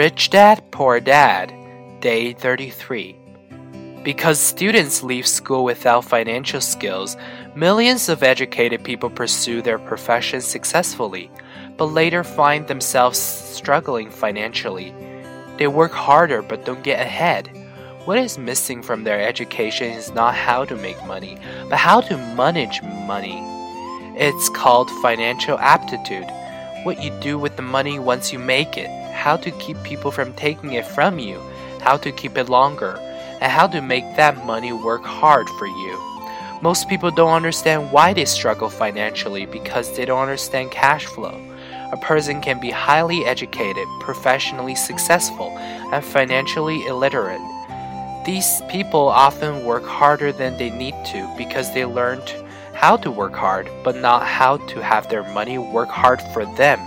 Rich Dad, Poor Dad, Day 33. Because students leave school without financial skills, millions of educated people pursue their professions successfully, but later find themselves struggling financially. They work harder but don't get ahead. What is missing from their education is not how to make money, but how to manage money. It's called financial aptitude. What you do with the money once you make it, how to keep people from taking it from you, how to keep it longer, and how to make that money work hard for you. Most people don't understand why they struggle financially because they don't understand cash flow. A person can be highly educated, professionally successful, and financially illiterate. These people often work harder than they need to because they learned how to work hard, but not how to have their money work hard for them.